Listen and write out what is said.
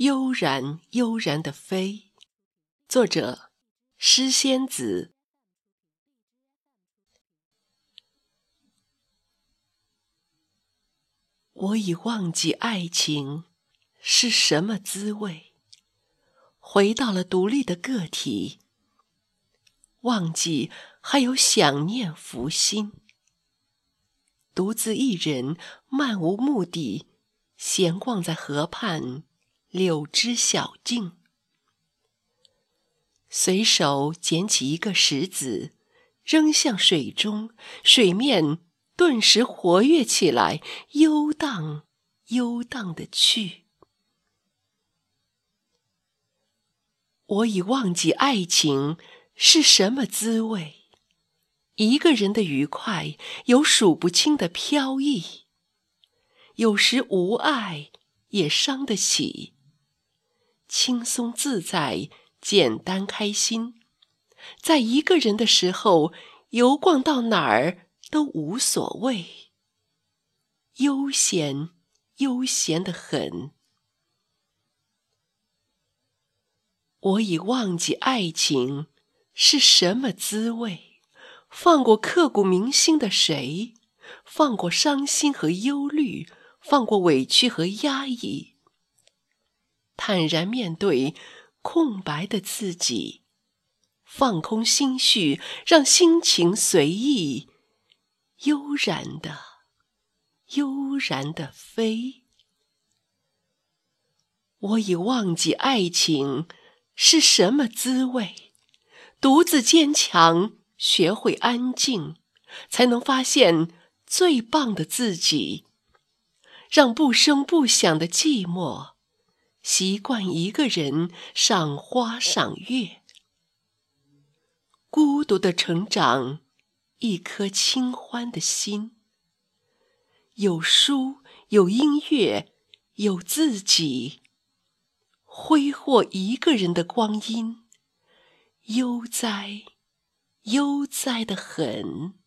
悠然悠然的飞，作者诗仙子。我已忘记爱情是什么滋味，回到了独立的个体，忘记还有想念浮心，独自一人漫无目的闲逛在河畔。柳枝小径，随手捡起一个石子，扔向水中，水面顿时活跃起来，悠荡悠荡的去。我已忘记爱情是什么滋味，一个人的愉快有数不清的飘逸，有时无爱也伤得起。轻松自在，简单开心，在一个人的时候，游逛到哪儿都无所谓，悠闲，悠闲的很。我已忘记爱情是什么滋味，放过刻骨铭心的谁，放过伤心和忧虑，放过委屈和压抑。坦然面对空白的自己，放空心绪，让心情随意，悠然的、悠然的飞。我已忘记爱情是什么滋味，独自坚强，学会安静，才能发现最棒的自己。让不声不响的寂寞。习惯一个人赏花赏月，孤独的成长，一颗清欢的心。有书，有音乐，有自己，挥霍一个人的光阴，悠哉，悠哉的很。